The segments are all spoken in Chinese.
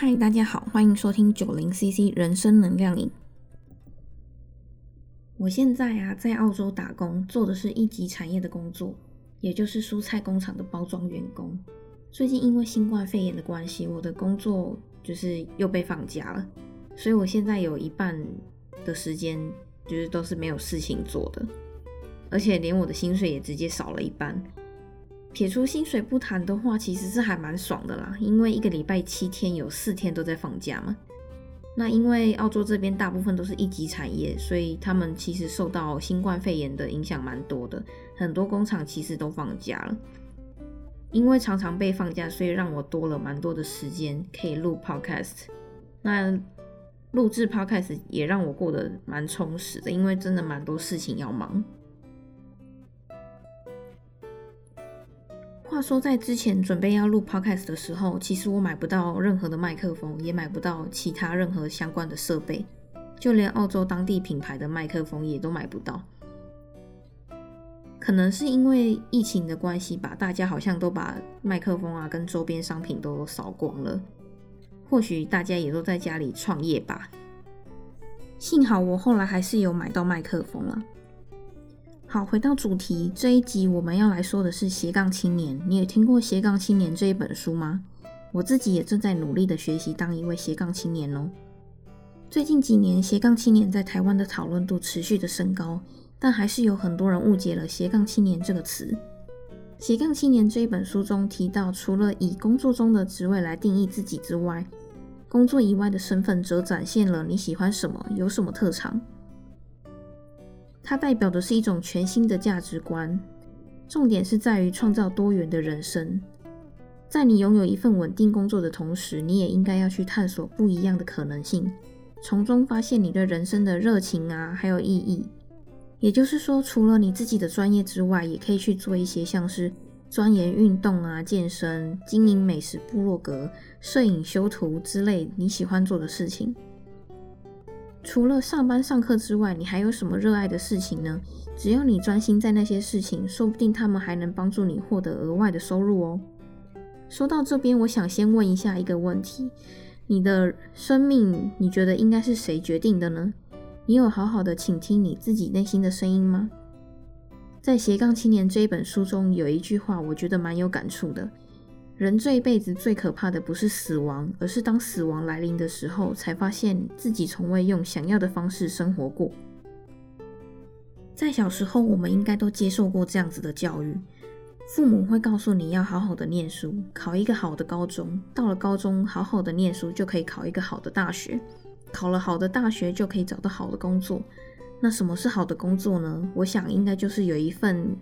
嗨，大家好，欢迎收听九零 CC 人生能量影。我现在啊，在澳洲打工，做的是一级产业的工作，也就是蔬菜工厂的包装员工。最近因为新冠肺炎的关系，我的工作就是又被放假了，所以我现在有一半的时间就是都是没有事情做的，而且连我的薪水也直接少了一半。撇除薪水不谈的话，其实是还蛮爽的啦，因为一个礼拜七天有四天都在放假嘛。那因为澳洲这边大部分都是一级产业，所以他们其实受到新冠肺炎的影响蛮多的，很多工厂其实都放假了。因为常常被放假，所以让我多了蛮多的时间可以录 podcast。那录制 podcast 也让我过得蛮充实的，因为真的蛮多事情要忙。话说，在之前准备要录 podcast 的时候，其实我买不到任何的麦克风，也买不到其他任何相关的设备，就连澳洲当地品牌的麦克风也都买不到。可能是因为疫情的关系吧，大家好像都把麦克风啊跟周边商品都扫光了。或许大家也都在家里创业吧。幸好我后来还是有买到麦克风了。好，回到主题，这一集我们要来说的是斜杠青年。你有听过《斜杠青年》这一本书吗？我自己也正在努力的学习当一位斜杠青年哦。最近几年，斜杠青年在台湾的讨论度持续的升高，但还是有很多人误解了斜杠青年这个词。斜杠青年这一本书中提到，除了以工作中的职位来定义自己之外，工作以外的身份则展现了你喜欢什么，有什么特长。它代表的是一种全新的价值观，重点是在于创造多元的人生。在你拥有一份稳定工作的同时，你也应该要去探索不一样的可能性，从中发现你对人生的热情啊，还有意义。也就是说，除了你自己的专业之外，也可以去做一些像是钻研运动啊、健身、经营美食部落格、摄影修图之类你喜欢做的事情。除了上班上课之外，你还有什么热爱的事情呢？只要你专心在那些事情，说不定他们还能帮助你获得额外的收入哦。说到这边，我想先问一下一个问题：你的生命，你觉得应该是谁决定的呢？你有好好的倾听你自己内心的声音吗？在《斜杠青年》这一本书中，有一句话，我觉得蛮有感触的。人这一辈子最可怕的不是死亡，而是当死亡来临的时候，才发现自己从未用想要的方式生活过。在小时候，我们应该都接受过这样子的教育：父母会告诉你要好好的念书，考一个好的高中；到了高中，好好的念书就可以考一个好的大学；考了好的大学就可以找到好的工作。那什么是好的工作呢？我想应该就是有一份。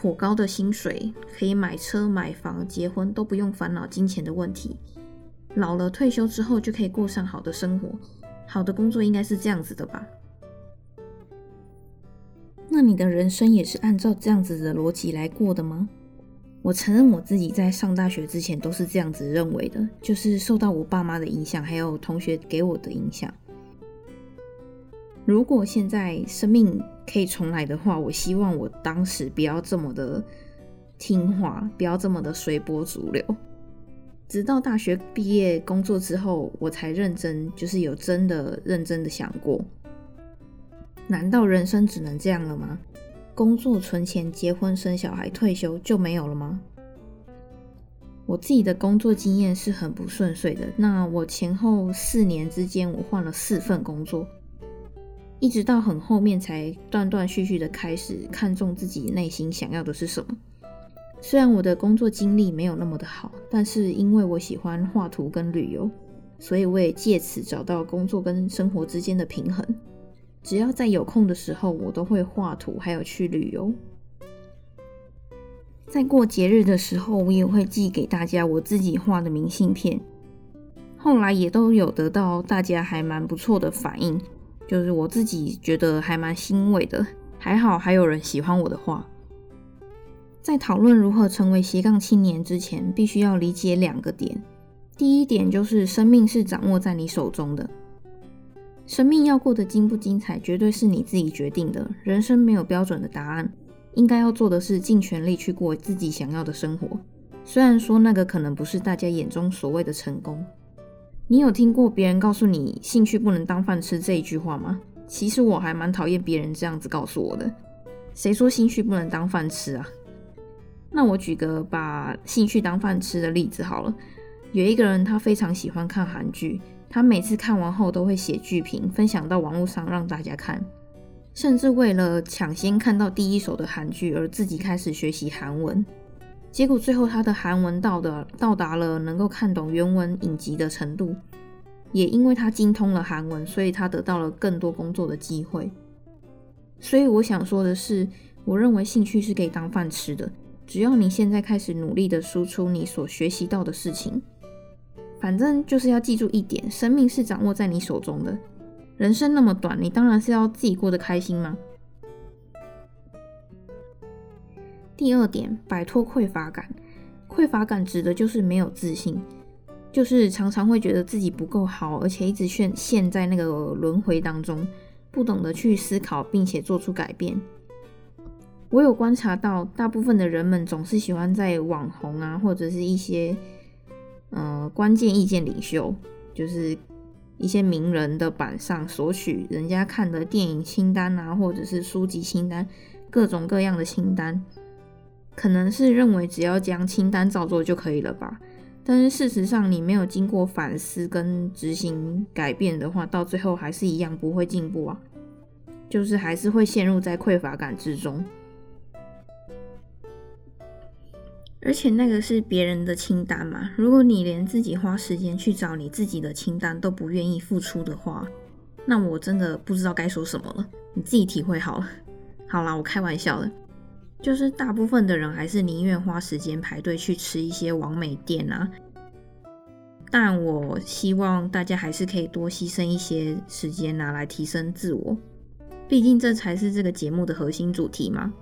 颇高的薪水，可以买车、买房、结婚，都不用烦恼金钱的问题。老了退休之后，就可以过上好的生活。好的工作应该是这样子的吧？那你的人生也是按照这样子的逻辑来过的吗？我承认我自己在上大学之前都是这样子认为的，就是受到我爸妈的影响，还有同学给我的影响。如果现在生命可以重来的话，我希望我当时不要这么的听话，不要这么的随波逐流。直到大学毕业工作之后，我才认真，就是有真的认真的想过：难道人生只能这样了吗？工作、存钱、结婚、生小孩、退休就没有了吗？我自己的工作经验是很不顺遂的。那我前后四年之间，我换了四份工作。一直到很后面才断断续续的开始看重自己内心想要的是什么。虽然我的工作经历没有那么的好，但是因为我喜欢画图跟旅游，所以我也借此找到工作跟生活之间的平衡。只要在有空的时候，我都会画图，还有去旅游。在过节日的时候，我也会寄给大家我自己画的明信片。后来也都有得到大家还蛮不错的反应。就是我自己觉得还蛮欣慰的，还好还有人喜欢我的画。在讨论如何成为斜杠青年之前，必须要理解两个点。第一点就是生命是掌握在你手中的，生命要过得精不精彩，绝对是你自己决定的。人生没有标准的答案，应该要做的是尽全力去过自己想要的生活。虽然说那个可能不是大家眼中所谓的成功。你有听过别人告诉你“兴趣不能当饭吃”这一句话吗？其实我还蛮讨厌别人这样子告诉我的。谁说兴趣不能当饭吃啊？那我举个把兴趣当饭吃的例子好了。有一个人，他非常喜欢看韩剧，他每次看完后都会写剧评，分享到网络上让大家看，甚至为了抢先看到第一手的韩剧而自己开始学习韩文。结果最后他的韩文到的到达了能够看懂原文影集的程度，也因为他精通了韩文，所以他得到了更多工作的机会。所以我想说的是，我认为兴趣是可以当饭吃的。只要你现在开始努力的输出你所学习到的事情，反正就是要记住一点：生命是掌握在你手中的。人生那么短，你当然是要自己过得开心吗？第二点，摆脱匮乏感。匮乏感指的就是没有自信，就是常常会觉得自己不够好，而且一直陷陷在那个轮回当中，不懂得去思考，并且做出改变。我有观察到，大部分的人们总是喜欢在网红啊，或者是一些呃关键意见领袖，就是一些名人的板上索取人家看的电影清单啊，或者是书籍清单，各种各样的清单，可能是认为只要将清单照做就可以了吧。但是事实上，你没有经过反思跟执行改变的话，到最后还是一样不会进步啊，就是还是会陷入在匮乏感之中。而且那个是别人的清单嘛？如果你连自己花时间去找你自己的清单都不愿意付出的话，那我真的不知道该说什么了。你自己体会好了。好啦，我开玩笑的，就是大部分的人还是宁愿花时间排队去吃一些完美店啊。但我希望大家还是可以多牺牲一些时间拿来提升自我，毕竟这才是这个节目的核心主题嘛。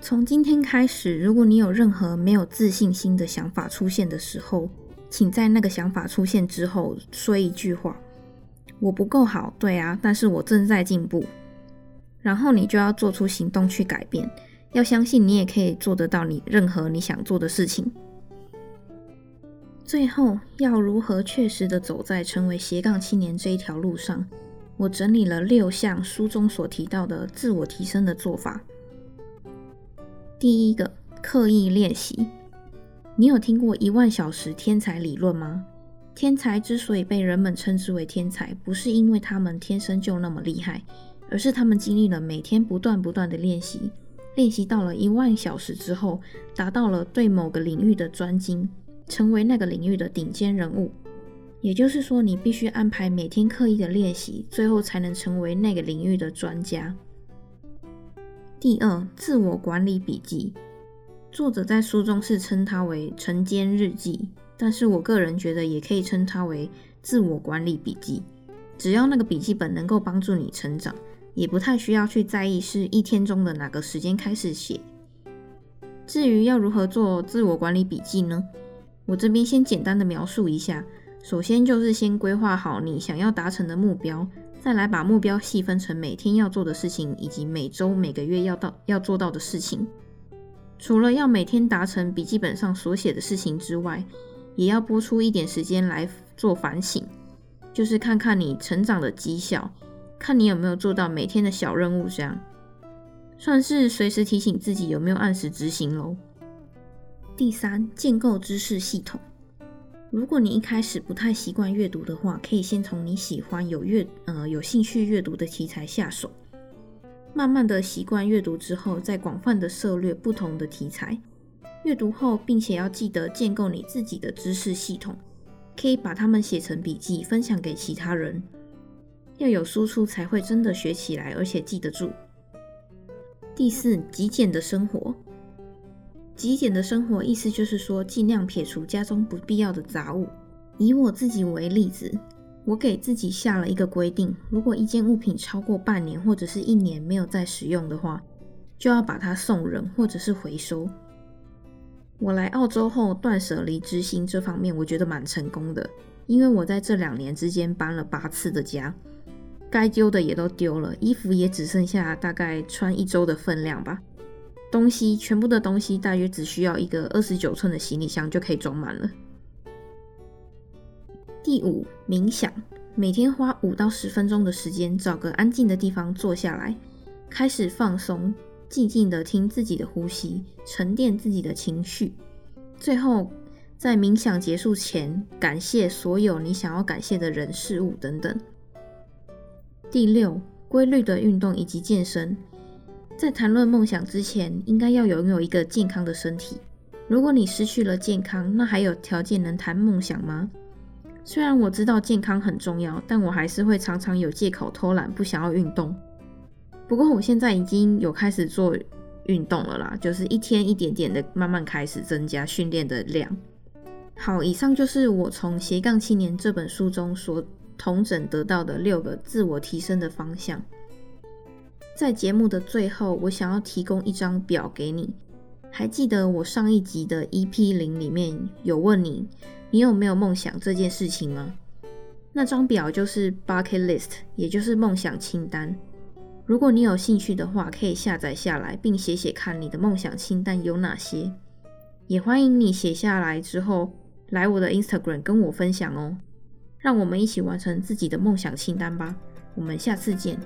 从今天开始，如果你有任何没有自信心的想法出现的时候，请在那个想法出现之后说一句话：“我不够好。”对啊，但是我正在进步。然后你就要做出行动去改变，要相信你也可以做得到你任何你想做的事情。最后，要如何确实的走在成为斜杠青年这一条路上？我整理了六项书中所提到的自我提升的做法。第一个，刻意练习。你有听过一万小时天才理论吗？天才之所以被人们称之为天才，不是因为他们天生就那么厉害，而是他们经历了每天不断不断的练习，练习到了一万小时之后，达到了对某个领域的专精，成为那个领域的顶尖人物。也就是说，你必须安排每天刻意的练习，最后才能成为那个领域的专家。第二，自我管理笔记，作者在书中是称它为晨间日记，但是我个人觉得也可以称它为自我管理笔记。只要那个笔记本能够帮助你成长，也不太需要去在意是一天中的哪个时间开始写。至于要如何做自我管理笔记呢？我这边先简单的描述一下，首先就是先规划好你想要达成的目标。再来把目标细分成每天要做的事情，以及每周、每个月要到要做到的事情。除了要每天达成笔记本上所写的事情之外，也要拨出一点时间来做反省，就是看看你成长的绩效，看你有没有做到每天的小任务，这样算是随时提醒自己有没有按时执行喽。第三，建构知识系统。如果你一开始不太习惯阅读的话，可以先从你喜欢有阅呃有兴趣阅读的题材下手，慢慢的习惯阅读之后，再广泛的涉猎不同的题材。阅读后，并且要记得建构你自己的知识系统，可以把它们写成笔记，分享给其他人。要有输出才会真的学起来，而且记得住。第四，极简的生活。极简的生活意思就是说，尽量撇除家中不必要的杂物。以我自己为例子，我给自己下了一个规定：如果一件物品超过半年或者是一年没有再使用的话，就要把它送人或者是回收。我来澳洲后断舍离执行这方面，我觉得蛮成功的，因为我在这两年之间搬了八次的家，该丢的也都丢了，衣服也只剩下大概穿一周的分量吧。东西全部的东西大约只需要一个二十九寸的行李箱就可以装满了。第五，冥想，每天花五到十分钟的时间，找个安静的地方坐下来，开始放松，静静的听自己的呼吸，沉淀自己的情绪。最后，在冥想结束前，感谢所有你想要感谢的人事物等等。第六，规律的运动以及健身。在谈论梦想之前，应该要拥有一个健康的身体。如果你失去了健康，那还有条件能谈梦想吗？虽然我知道健康很重要，但我还是会常常有借口偷懒，不想要运动。不过我现在已经有开始做运动了啦，就是一天一点点的慢慢开始增加训练的量。好，以上就是我从《斜杠青年》这本书中所同整得到的六个自我提升的方向。在节目的最后，我想要提供一张表给你。还记得我上一集的 EP 零里面有问你，你有没有梦想这件事情吗？那张表就是 bucket list，也就是梦想清单。如果你有兴趣的话，可以下载下来，并写写看你的梦想清单有哪些。也欢迎你写下来之后来我的 Instagram 跟我分享哦。让我们一起完成自己的梦想清单吧。我们下次见。